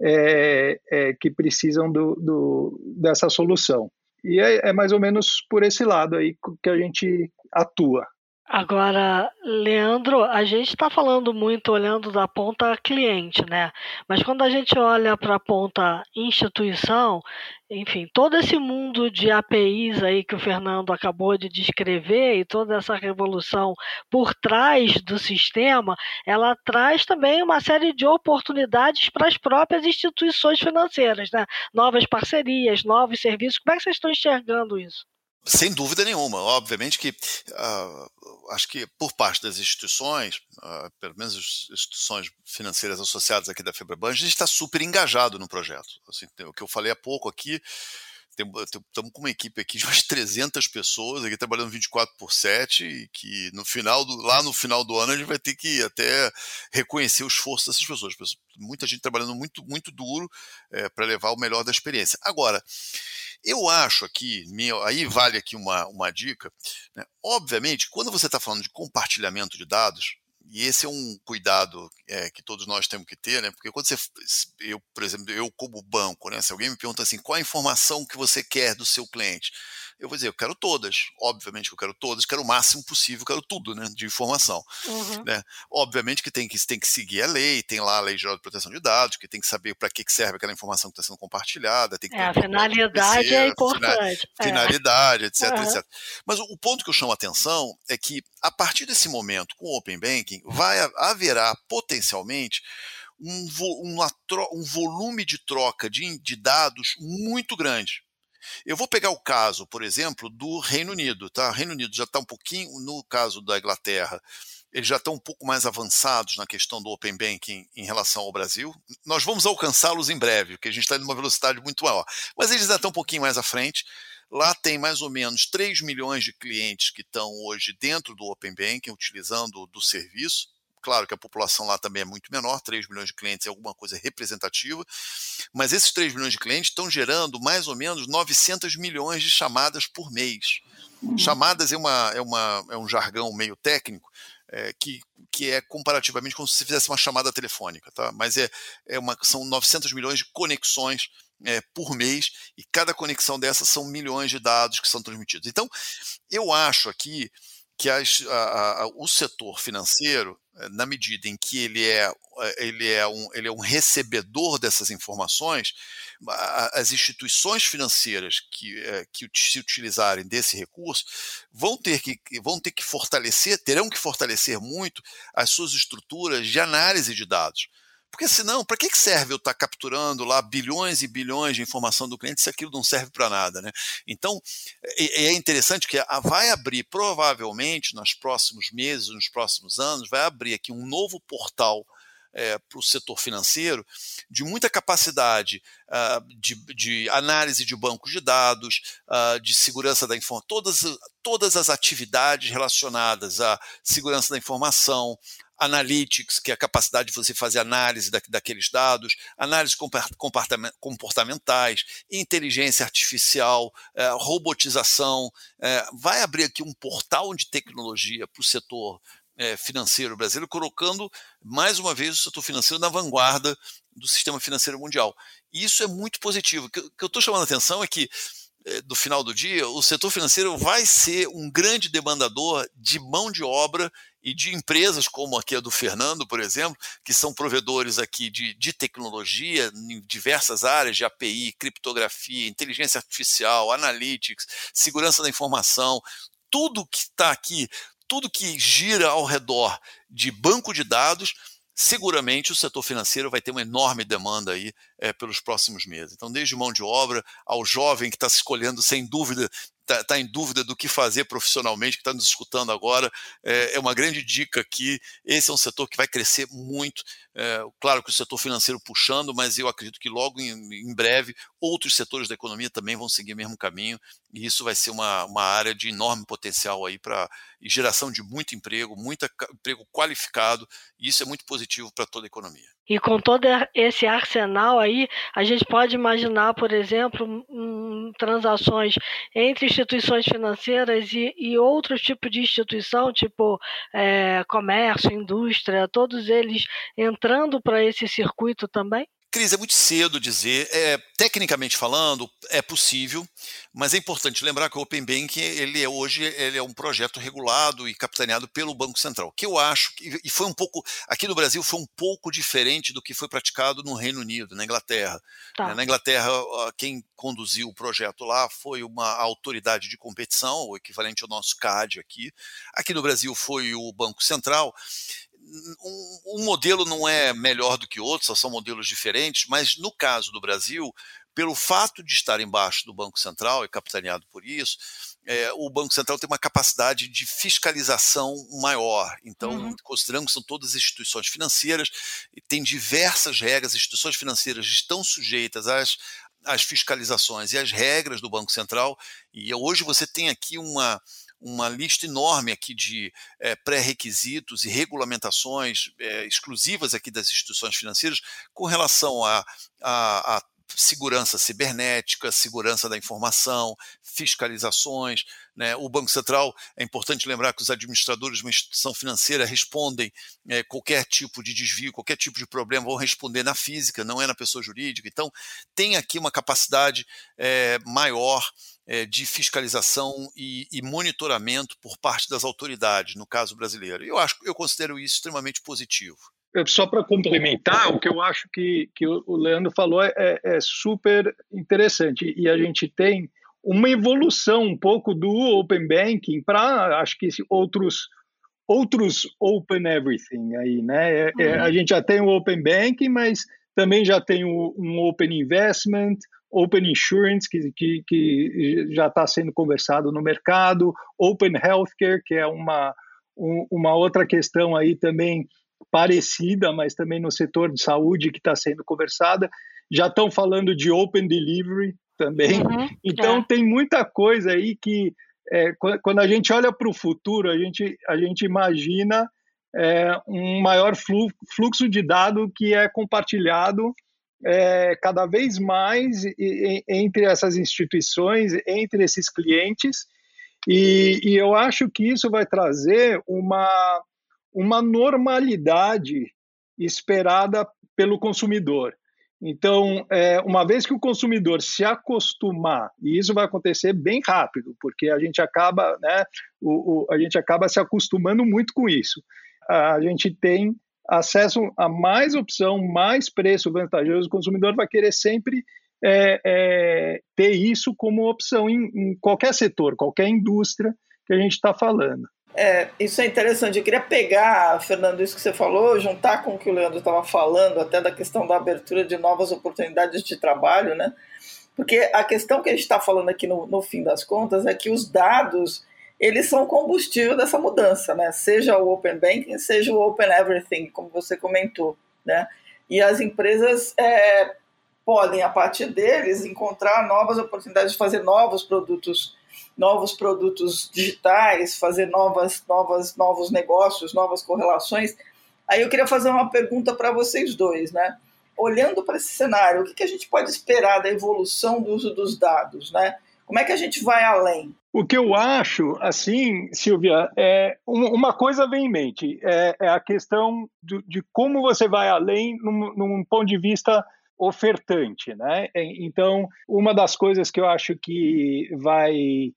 é, é, que precisam do, do, dessa solução. E é, é mais ou menos por esse lado aí que a gente atua. Agora, Leandro, a gente está falando muito olhando da ponta cliente, né? Mas quando a gente olha para a ponta instituição, enfim, todo esse mundo de APIs aí que o Fernando acabou de descrever e toda essa revolução por trás do sistema, ela traz também uma série de oportunidades para as próprias instituições financeiras, né? Novas parcerias, novos serviços. Como é que vocês estão enxergando isso? Sem dúvida nenhuma. Obviamente que uh, acho que por parte das instituições, uh, pelo menos as instituições financeiras associadas aqui da Febraban, a gente está super engajado no projeto. Assim, o que eu falei há pouco aqui, estamos com uma equipe aqui de umas 300 pessoas aqui trabalhando 24 por 7 e que no final do, lá no final do ano a gente vai ter que até reconhecer o esforço dessas pessoas. Muita gente trabalhando muito, muito duro é, para levar o melhor da experiência. Agora, eu acho aqui, aí vale aqui uma, uma dica, né? obviamente, quando você está falando de compartilhamento de dados, e esse é um cuidado é, que todos nós temos que ter, né? Porque quando você, eu, por exemplo, eu como banco, né? Se alguém me pergunta assim, qual a informação que você quer do seu cliente? Eu vou dizer, eu quero todas. Obviamente que eu quero todas, quero o máximo possível, quero tudo né, de informação. Uhum. Né? Obviamente que tem, que tem que seguir a lei, tem lá a Lei Geral de Proteção de Dados, que tem que saber para que, serve aquela informação que está sendo compartilhada. Tem que é, a finalidade é importante. É. Finalidade, é. etc, uhum. etc. Mas o, o, ponto que eu chamo a atenção é que, a partir desse momento, com o Open Banking, vai haverá potencialmente um, vo, um volume de troca de, de dados muito grande. Eu vou pegar o caso, por exemplo, do Reino Unido. Tá? O Reino Unido já está um pouquinho, no caso da Inglaterra, eles já estão um pouco mais avançados na questão do Open Banking em relação ao Brasil. Nós vamos alcançá-los em breve, porque a gente está em uma velocidade muito maior. Mas eles ainda estão um pouquinho mais à frente. Lá tem mais ou menos 3 milhões de clientes que estão hoje dentro do Open Banking, utilizando do serviço. Claro que a população lá também é muito menor, 3 milhões de clientes é alguma coisa representativa, mas esses 3 milhões de clientes estão gerando mais ou menos 900 milhões de chamadas por mês. Uhum. Chamadas é, uma, é, uma, é um jargão meio técnico, é, que, que é comparativamente como se você fizesse uma chamada telefônica, tá? mas é, é uma, são 900 milhões de conexões é, por mês, e cada conexão dessas são milhões de dados que são transmitidos. Então, eu acho aqui que as, a, a, o setor financeiro, eh, na medida em que ele é, eh, ele é, um, ele é um recebedor dessas informações, as instituições financeiras que, eh, que se utilizarem desse recurso vão ter, que, vão ter que fortalecer, terão que fortalecer muito as suas estruturas de análise de dados. Porque senão, para que serve eu estar tá capturando lá bilhões e bilhões de informação do cliente se aquilo não serve para nada, né? Então, é, é interessante que vai abrir, provavelmente, nos próximos meses, nos próximos anos, vai abrir aqui um novo portal é, para o setor financeiro de muita capacidade uh, de, de, análise de bancos de dados, uh, de segurança da informação, todas, todas as atividades relacionadas à segurança da informação, analytics, que é a capacidade de você fazer análise da, daqueles dados, análise comportamentais, inteligência artificial, é, robotização. É, vai abrir aqui um portal de tecnologia para o setor é, financeiro brasileiro, colocando mais uma vez o setor financeiro na vanguarda do sistema financeiro mundial. E isso é muito positivo. O que eu estou chamando a atenção é que do final do dia, o setor financeiro vai ser um grande demandador de mão de obra e de empresas como aqui a do Fernando, por exemplo, que são provedores aqui de, de tecnologia em diversas áreas de API, criptografia, inteligência artificial, analytics, segurança da informação, tudo que está aqui, tudo que gira ao redor de banco de dados, seguramente o setor financeiro vai ter uma enorme demanda aí é, pelos próximos meses. Então, desde mão de obra ao jovem que está se escolhendo sem dúvida está tá em dúvida do que fazer profissionalmente, que está nos escutando agora, é, é, uma grande dica aqui. Esse é um setor que vai crescer muito. É, claro que o setor financeiro puxando, mas eu acredito que logo em, em, breve outros setores da economia também vão seguir o mesmo caminho, e isso vai ser uma, uma área de enorme potencial aí para geração de muito emprego, muito emprego qualificado, e isso é muito positivo para toda a economia. E com todo esse arsenal aí, a gente pode imaginar, por exemplo, transações entre instituições financeiras e, e outros tipos de instituição, tipo é, comércio, indústria, todos eles entrando para esse circuito também? Cris, é muito cedo dizer. É, tecnicamente falando, é possível, mas é importante lembrar que o Open Banking ele é hoje ele é um projeto regulado e capitaneado pelo Banco Central, que eu acho e foi um pouco aqui no Brasil foi um pouco diferente do que foi praticado no Reino Unido, na Inglaterra. Tá. Na Inglaterra, quem conduziu o projeto lá foi uma autoridade de competição, o equivalente ao nosso CAD aqui. Aqui no Brasil foi o Banco Central um, um, modelo não é melhor do que outro, só são modelos diferentes, mas no caso do Brasil, pelo fato de estar embaixo do Banco Central e capitaneado por isso, é, o Banco Central tem uma capacidade de fiscalização maior. Então, uhum. considerando que são todas instituições financeiras, e tem diversas regras, as instituições financeiras estão sujeitas às, às fiscalizações e às regras do Banco Central, e hoje você tem aqui uma uma lista enorme aqui de é, pré-requisitos e regulamentações é, exclusivas aqui das instituições financeiras com relação a, a, a segurança cibernética, segurança da informação, fiscalizações. Né? O Banco Central, é importante lembrar que os administradores de uma instituição financeira respondem é, qualquer tipo de desvio, qualquer tipo de problema, vão responder na física, não é na pessoa jurídica. Então, tem aqui uma capacidade é, maior é, de fiscalização e, e, monitoramento por parte das autoridades, no caso brasileiro. Eu acho, eu considero isso extremamente positivo. Só para complementar, o que eu acho que, que o Leandro falou é, é, é super interessante e a gente tem uma evolução um pouco do open banking para acho que outros outros open everything aí, né? É, é, uhum. a gente já tem o open banking, mas também já tem o, um open investment, Open Insurance, que, que, que já está sendo conversado no mercado, Open Healthcare, que é uma, um, uma outra questão aí também parecida, mas também no setor de saúde que está sendo conversada. Já estão falando de Open Delivery também. Uhum, então, é. tem muita coisa aí que, é, quando a gente olha para o futuro, a gente, a gente imagina é, um maior fluxo de dado que é compartilhado é, cada vez mais entre essas instituições, entre esses clientes, e, e, eu acho que isso vai trazer uma, uma normalidade esperada pelo consumidor. Então, é, uma vez que o consumidor se acostumar, e isso vai acontecer bem rápido, porque a gente acaba, né, o, o, a gente acaba se acostumando muito com isso. A gente tem acesso a mais opção, mais preço vantajoso, o consumidor vai querer sempre é, é, ter isso como opção em, em, qualquer setor, qualquer indústria que a gente está falando. É, isso é interessante. Eu queria pegar, Fernando, isso que você falou, juntar com o que o Leandro estava falando, até da questão da abertura de novas oportunidades de trabalho, né? Porque a questão que a gente está falando aqui no, no fim das contas é que os dados eles são combustível dessa mudança, né? Seja o Open Banking, seja o Open Everything, como você comentou, né? E as empresas é, podem, a partir deles, encontrar novas oportunidades de fazer novos produtos, novos produtos digitais, fazer novas, novas, novos negócios, novas correlações. Aí eu queria fazer uma pergunta para vocês dois, né? Olhando para esse cenário, o que, que a gente pode esperar da evolução do uso dos dados, né? Como é que a gente vai além? O que eu acho, assim, Silvia, é uma coisa vem em mente, é, é a questão de, de, como você vai além num, num, ponto de vista ofertante, né? Então, uma das coisas que eu acho que vai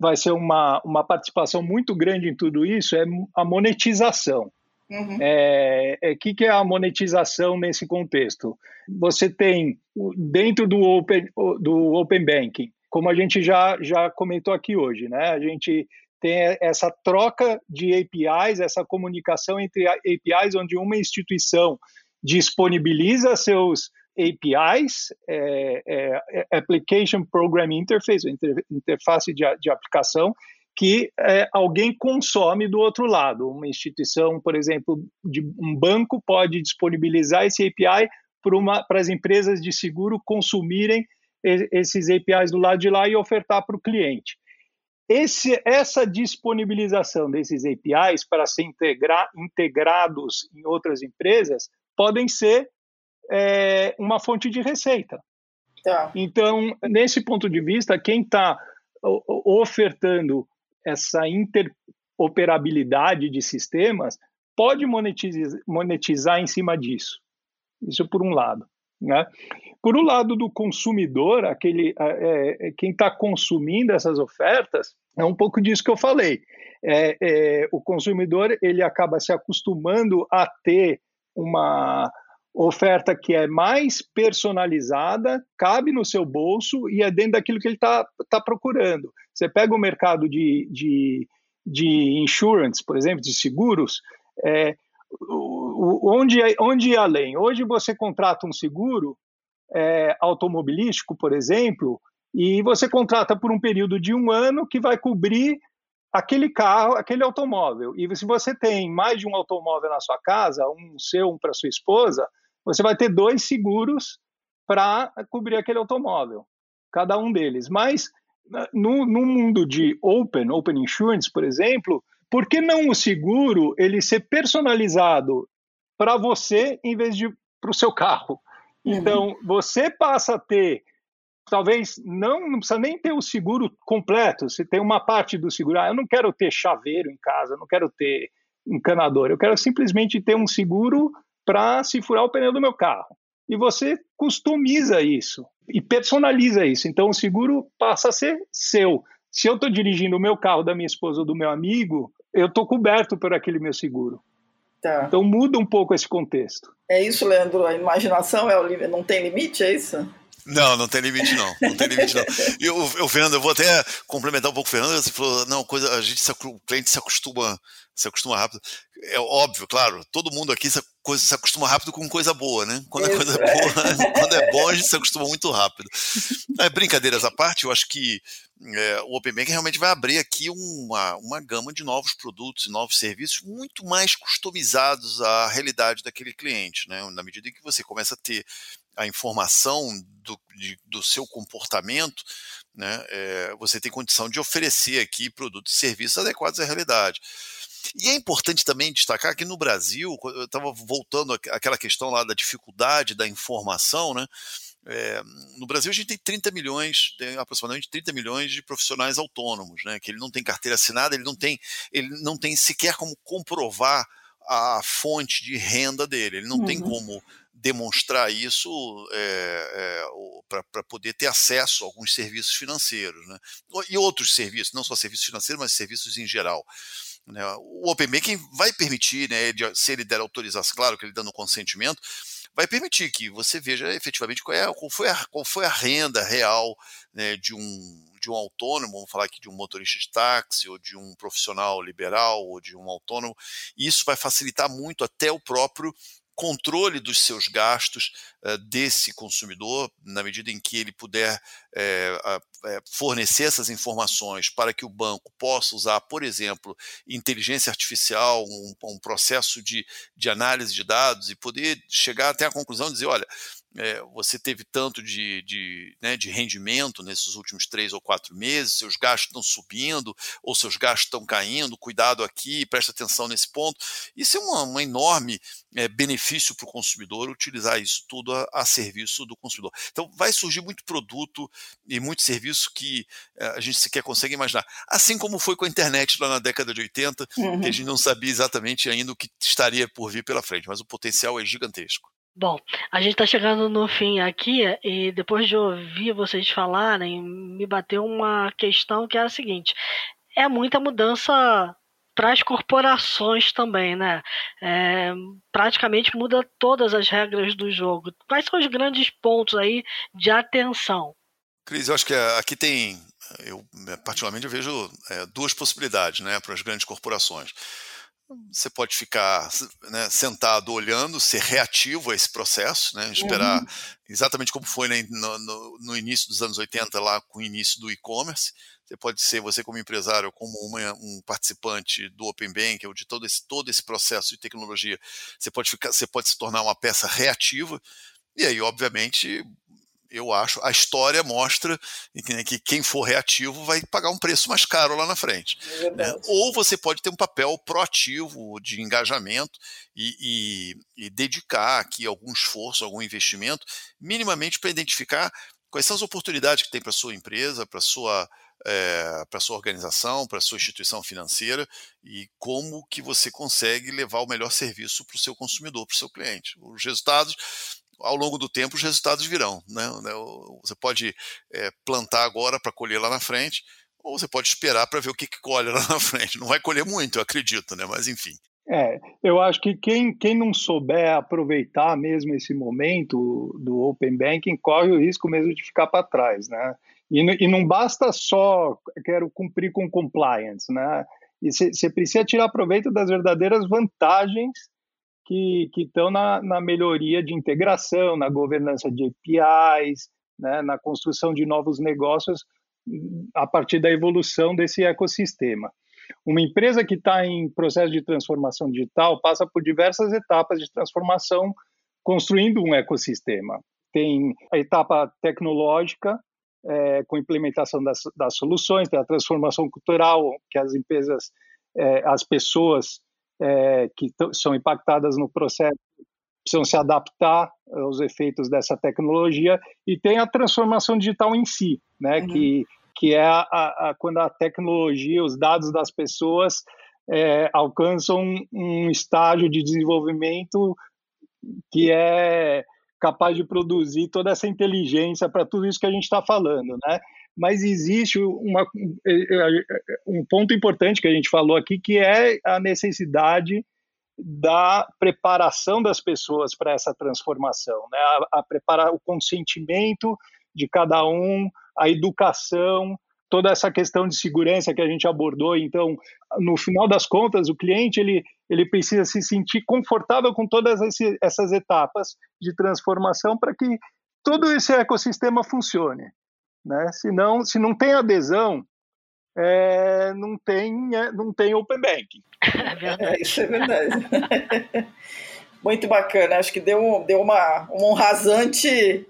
vai ser uma, uma participação muito grande em tudo isso é a monetização. Uhum. É, é, que, que é a monetização nesse contexto? Você tem dentro do Open, do open Banking como a gente já, já comentou aqui hoje, né? A gente tem essa troca de APIs, essa comunicação entre APIs, onde uma instituição disponibiliza seus APIs, é, é, é, Application Program Interface, interface de, de aplicação, que é, alguém consome do outro lado. Uma instituição, por exemplo, de um banco pode disponibilizar esse API para as empresas de seguro consumirem esses APIs do lado de lá e ofertar para o cliente. Esse, essa disponibilização desses APIs para ser integra, integrados em outras empresas podem ser é, uma fonte de receita. Tá. Então, nesse ponto de vista, quem está ofertando essa interoperabilidade de sistemas pode monetizar, monetizar em cima disso. Isso por um lado. Né? Por o lado do consumidor, aquele, é, é quem está consumindo essas ofertas, é um pouco disso que eu falei. É, é, o consumidor ele acaba se acostumando a ter uma oferta que é mais personalizada, cabe no seu bolso e é dentro daquilo que ele está tá procurando. Você pega o mercado de, de, de insurance, por exemplo, de seguros, é, onde, onde ir além? Hoje você contrata um seguro é, automobilístico, por exemplo, e você contrata por um período de um ano que vai cobrir aquele carro, aquele automóvel. E se você tem mais de um automóvel na sua casa, um seu, um para sua esposa, você vai ter dois seguros para cobrir aquele automóvel, cada um deles. Mas no, no mundo de open, open insurance, por exemplo, por que não o seguro ele ser personalizado para você em vez de para o seu carro? Uhum. Então, uhum. você passa a ter, talvez não, não precisa nem ter o seguro completo, se tem uma parte do seguro, ah, eu não quero ter chaveiro em casa, não quero ter encanador, eu quero simplesmente ter um seguro para se furar o pneu do meu carro. E você customiza isso e personaliza isso. Então, o seguro passa a ser seu. Se eu estou dirigindo o meu carro da minha esposa ou do meu amigo, eu estou coberto por aquele meu seguro. Tá. Então muda um pouco esse contexto. É isso, Leandro? A imaginação é o não tem limite, é isso? Não, não tem limite não. Não tem limite não. Eu, eu Fernando, eu vou até complementar um pouco o Fernando. Você falou, não, coisa, a gente se, o cliente se acostuma, se acostuma rápido. É óbvio, claro. Todo mundo aqui se, coisa, se acostuma rápido com coisa boa, né? Quando é coisa boa, quando é bom a gente se acostuma muito rápido. É, brincadeiras à parte, eu acho que é, o Open Banking realmente vai abrir aqui uma, uma gama de novos produtos e novos serviços muito mais customizados à realidade daquele cliente, né? Na medida em que você começa a ter a informação do, de, do seu comportamento, né, é, você tem condição de oferecer aqui produtos e serviços adequados à realidade. E é importante também destacar que no Brasil, eu estava voltando àquela questão lá da dificuldade da informação, né? É, no Brasil a gente tem 30 milhões, tem aproximadamente 30 milhões de profissionais autônomos, né? Que ele não tem carteira assinada, ele não tem, ele não tem sequer como comprovar a fonte de renda dele, ele não uhum. tem como demonstrar isso é, é, para poder ter acesso a alguns serviços financeiros. Né? E outros serviços, não só serviços financeiros, mas serviços em geral. Né? O Open Banking vai permitir, né, se ele der autorização, claro que ele dando consentimento, vai permitir que você veja efetivamente qual, é, qual, foi, a, qual foi a renda real né, de, um, de um autônomo, vamos falar aqui de um motorista de táxi, ou de um profissional liberal, ou de um autônomo, isso vai facilitar muito até o próprio controle dos seus gastos uh, desse consumidor, na medida em que ele puder é, é, fornecer essas informações para que o banco possa usar, por exemplo, inteligência artificial, um, um processo de, de análise de dados e poder chegar até a conclusão de dizer, olha, é, você teve tanto de, de, né, de, rendimento nesses últimos três ou quatro meses, seus gastos estão subindo ou seus gastos estão caindo, cuidado aqui, preste atenção nesse ponto. Isso é um enorme é, benefício para o consumidor utilizar isso tudo a, a, serviço do consumidor. Então vai surgir muito produto e muito serviço que é, a gente sequer consegue imaginar. Assim como foi com a internet lá na década de 80, uhum. que a gente não sabia exatamente ainda o que estaria por vir pela frente, mas o potencial é gigantesco. Bom, a gente está chegando no fim aqui e depois de ouvir vocês falarem, me bateu uma questão que é a seguinte: é muita mudança para as corporações também, né? É, praticamente muda todas as regras do jogo. Quais são os grandes pontos aí de atenção? Cris, eu acho que é, aqui tem, eu particularmente eu vejo é, duas possibilidades, né, para as grandes corporações você pode ficar né, sentado olhando, ser reativo a esse processo, né, esperar uhum. exatamente como foi né, no, no, no, início dos anos 80, lá com o início do e-commerce. Você pode ser, você como empresário, como uma, um participante do Open Bank, ou de todo esse, todo esse processo de tecnologia, você pode, ficar, você pode se tornar uma peça reativa, e aí, obviamente, eu acho, a história mostra que quem for reativo vai pagar um preço mais caro lá na frente. É né? Ou você pode ter um papel proativo de engajamento e, e, e dedicar aqui algum esforço, algum investimento, minimamente para identificar quais são as oportunidades que tem para a sua empresa, para a sua é, para sua organização, para sua instituição financeira e como que você consegue levar o melhor serviço para o seu consumidor, para o seu cliente. Os resultados ao longo do tempo os resultados virão. Né? né você pode é, plantar agora para colher lá na frente, ou você pode esperar para ver o que, que colhe lá na frente. Não vai colher muito, eu acredito, né? mas enfim. É, eu acho que quem, quem não souber aproveitar mesmo esse momento do Open Banking corre o risco mesmo de ficar para trás, né? E, e, não basta só quero cumprir com compliance, né? E você precisa tirar proveito das verdadeiras vantagens que estão na, na melhoria de integração, na governança de APIs, né, na construção de novos negócios a partir da evolução desse ecossistema. Uma empresa que está em processo de transformação digital passa por diversas etapas de transformação, construindo um ecossistema. Tem a etapa tecnológica, é, com implementação das, das, soluções, tem a transformação cultural, que as empresas, é, as pessoas é, que são impactadas no processo precisam se adaptar aos efeitos dessa tecnologia e tem a transformação digital em si, né, uhum. que, que é a, a, quando a tecnologia, os dados das pessoas é, alcançam um estágio de desenvolvimento que é capaz de produzir toda essa inteligência para tudo isso que a gente está falando, né? Mas existe uma, um ponto importante que a gente falou aqui, que é a necessidade da preparação das pessoas para essa transformação, né? a, a preparar o consentimento de cada um, a educação, toda essa questão de segurança que a gente abordou. Então, no final das contas, o cliente ele, ele precisa se sentir confortável com todas esse, essas etapas de transformação para que todo esse ecossistema funcione. Né? Se, não, se não tem adesão, é, não, tem, é, não tem Open Banking. É, isso é verdade. muito bacana, acho que deu, deu uma, um rasante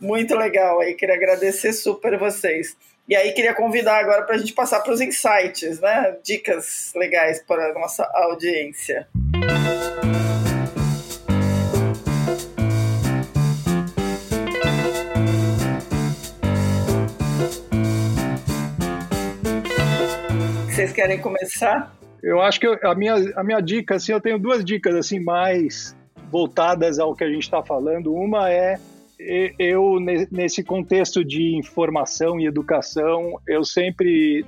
muito legal aí. Queria agradecer super vocês. E aí queria convidar agora para a gente passar para os insights, né? Dicas legais para a nossa audiência. Querem começar? Eu acho que eu, a, minha, a minha dica, assim, eu tenho duas dicas assim mais voltadas ao que a gente está falando. Uma é eu nesse contexto de informação e educação, eu sempre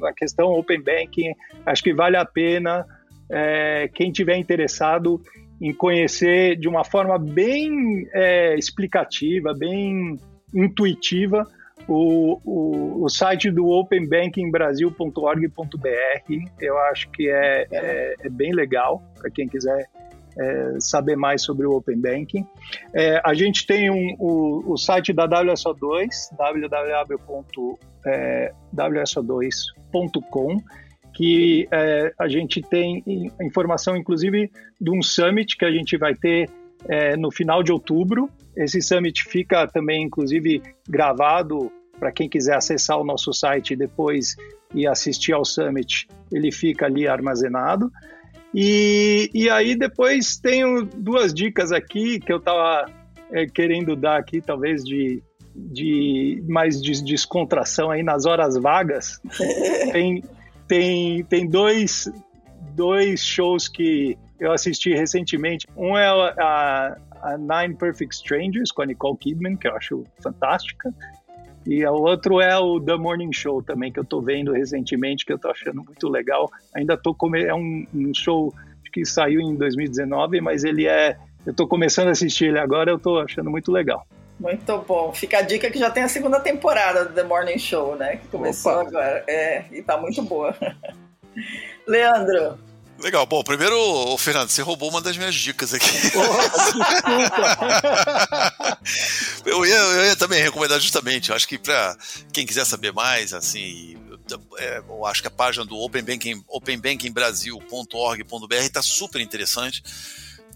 na questão open banking, acho que vale a pena é, quem tiver interessado em conhecer de uma forma bem é, explicativa, bem intuitiva o, o, o, site do openbankingbrasil.org.br. Eu acho que é, é, é bem legal para quem quiser é, saber mais sobre o Open Banking. É, a gente tem um, o, o, site da WSO2, www.wso2.com, que é, a gente tem informação, inclusive, de um summit que a gente vai ter é, no final de outubro. Esse summit fica também, inclusive, gravado para quem quiser acessar o nosso site depois e assistir ao summit, ele fica ali armazenado. E, e aí depois tenho duas dicas aqui que eu estava é, querendo dar aqui, talvez de, de mais de descontração aí nas horas vagas. tem, tem, tem dois, dois shows que eu assisti recentemente. Um é a, a Nine Perfect Strangers com a Nicole Kidman, que eu acho fantástica. E o outro é o The Morning Show também, que eu estou vendo recentemente, que eu estou achando muito legal. Ainda estou com... É um, um, show que saiu em 2019, mas ele é... Eu estou começando a assistir ele agora, eu estou achando muito legal. Muito bom. Fica a dica que já tem a segunda temporada do The Morning Show, né? Que começou Opa. agora. É, e tá muito boa. Leandro, Legal. Bom, primeiro, o Fernando, você roubou uma das minhas dicas aqui. eu, ia, eu ia também recomendar justamente, eu acho que para quem quiser saber mais, assim, é, eu acho que a página do Open Banking, openbankingbrasil.org.br está super interessante.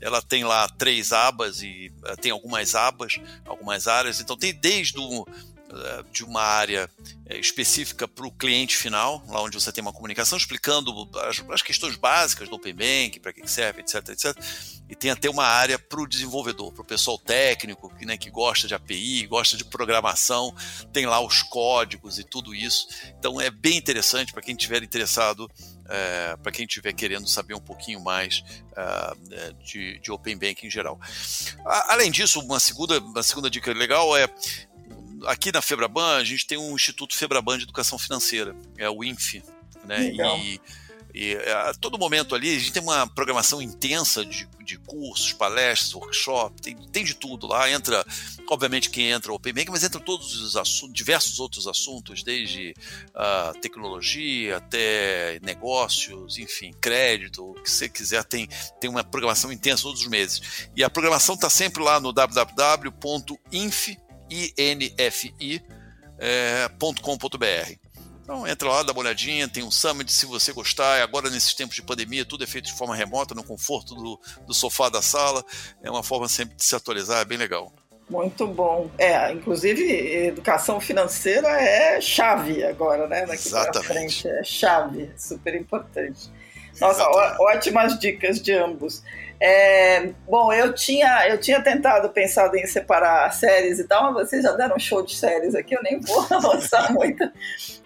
Ela tem lá três abas e uh, tem algumas abas, algumas áreas. Então tem desde o eh, de uma área eh, específica para o cliente final, lá onde você tem uma comunicação explicando as, as questões básicas do Open Bank, para que serve, etc, etc. E tem até uma área para o desenvolvedor, para o pessoal técnico, que, né, que gosta de API, gosta de programação, tem lá os códigos e tudo isso. Então é bem interessante para quem estiver interessado, é, para quem estiver querendo saber um pouquinho mais uh, de, de Open Bank em geral. A, além disso, uma segunda, uma segunda dica legal é aqui na Febraban, a gente tem um Instituto Febraban de Educação Financeira, é o INF, né? Legal. E, e a todo momento ali a gente tem uma programação intensa de, de cursos, palestras, workshops, tem, tem de tudo lá. Entra, obviamente, quem entra o Open Bank, mas entra todos os assuntos, diversos outros assuntos, desde uh, tecnologia até negócios, enfim, crédito, o que você quiser, tem, tem uma programação intensa todos os meses. E a programação está sempre lá no www.inf infi.com.br. É, então entra lá, dá uma olhadinha, tem um summit se você gostar. Agora, nesses tempos de pandemia, tudo é feito de forma remota, no conforto do, do sofá da sala. É uma forma sempre de se atualizar, é bem legal. Muito bom. É, inclusive, educação financeira é chave agora, né? Daqui para frente. É chave, super importante. Nossa, ótimas dicas de ambos. É, bom, eu tinha, eu tinha tentado pensado em separar séries e tal, mas vocês já deram um show de séries aqui, eu nem vou avançar muito.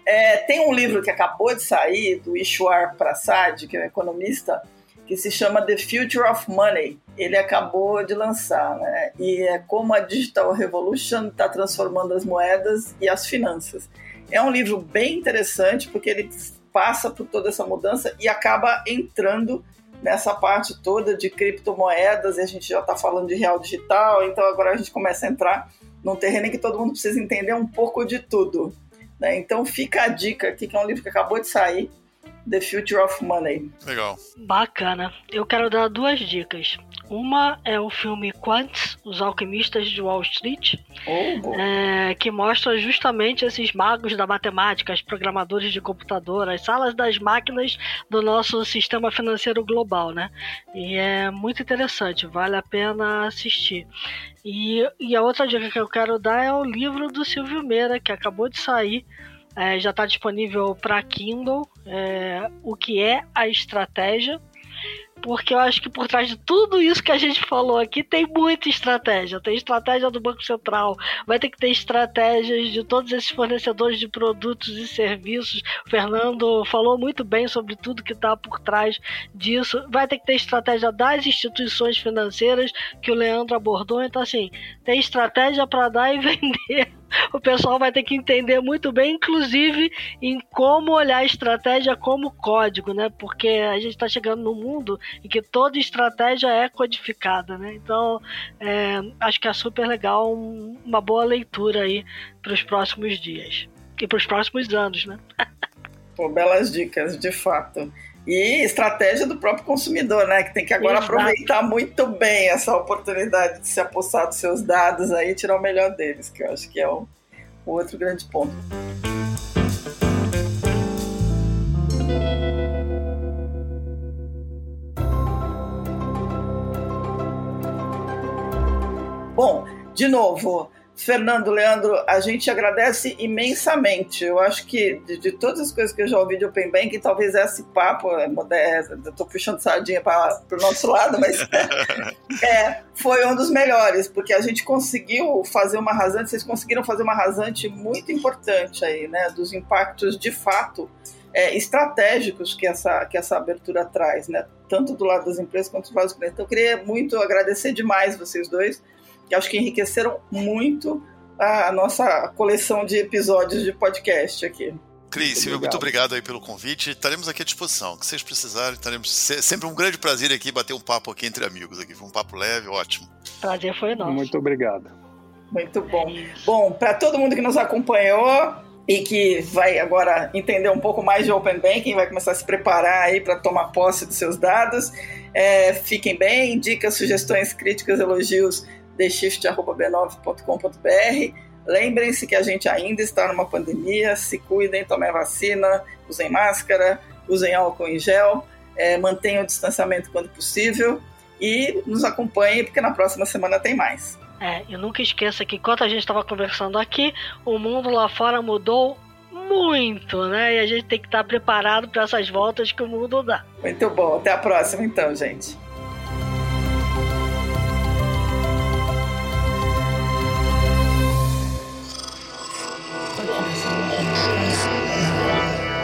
É, tem um livro que acabou de sair, do Ishwar Prasad, que é um economista, que se chama The Future of Money. Ele acabou de lançar, né? E é como a Digital Revolution está transformando as moedas e as finanças. É um livro bem interessante, porque ele passa por toda essa mudança e acaba entrando nessa parte toda de criptomoedas, e a gente já está falando de real digital, então agora a gente começa a entrar num terreno em que todo mundo precisa entender um pouco de tudo. Né? Então fica a dica aqui, que é um livro que acabou de sair, The Future of Money. Legal. Bacana. Eu quero dar duas dicas. Uma é o filme Quants, Os Alquimistas de Wall Street, oh, é, que mostra justamente esses magos da matemática, os programadores de computador, as salas das máquinas do nosso sistema financeiro global, né? E é muito interessante, vale a pena assistir. E, e a outra dica que eu quero dar é o livro do Silvio Meira, que acabou de sair, é, já está disponível para Kindle, é, o que é a estratégia porque eu acho que por trás de tudo isso que a gente falou aqui tem muita estratégia. Tem estratégia do Banco Central, vai ter que ter estratégias de todos esses fornecedores de produtos e serviços. O Fernando falou muito bem sobre tudo que está por trás disso. Vai ter que ter estratégia das instituições financeiras que o Leandro abordou. Então, assim, tem estratégia para dar e vender o pessoal vai ter que entender muito bem, inclusive em como olhar a estratégia como código, né? Porque a gente está chegando num mundo em que toda estratégia é codificada, né? Então, é, acho que é super legal, um, uma boa leitura aí para os próximos dias e para os próximos anos, né? Pô, belas dicas, de fato. E estratégia do próprio consumidor, né? Que tem que agora Exato. aproveitar muito bem essa oportunidade de se apossar dos seus dados aí e tirar o melhor deles, que eu acho que é o, o outro grande ponto. Bom, de novo, Fernando, Leandro, a gente agradece imensamente. Eu acho que de, de, todas as coisas que eu já ouvi de Open Banking, talvez esse papo, é, estou puxando sardinha para o nosso lado, mas é, foi um dos melhores, porque a gente conseguiu fazer uma rasante, vocês conseguiram fazer uma rasante muito importante aí, né, dos impactos de fato é, estratégicos que essa, que essa abertura traz, né, tanto do lado das empresas quanto do lado dos clientes. Então, eu queria muito agradecer demais vocês dois que acho que enriqueceram muito a nossa coleção de episódios de podcast aqui. Cris, Silvio, muito obrigado aí pelo convite. Estaremos aqui à disposição. O que vocês precisarem, estaremos sempre um grande prazer aqui bater um papo aqui entre amigos aqui. Foi um papo leve, ótimo. Prazer foi nosso. Muito obrigado. Muito bom. Bom, para todo mundo que nos acompanhou e que vai agora entender um pouco mais de Open Banking, vai começar a se preparar aí para tomar posse dos seus dados, é, fiquem bem, dicas, sugestões, críticas, elogios theshift.b9.com.br. Lembrem-se que a gente ainda está numa pandemia, se cuidem, tomem a vacina, usem máscara, usem álcool em gel, é, mantenham o distanciamento quando possível e nos acompanhem, porque na próxima semana tem mais. É, e nunca esqueça que enquanto a gente estava conversando aqui, o mundo lá fora mudou muito, né? E a gente tem que estar preparado para essas voltas que o mundo dá. Muito bom. Até a próxima, então, gente.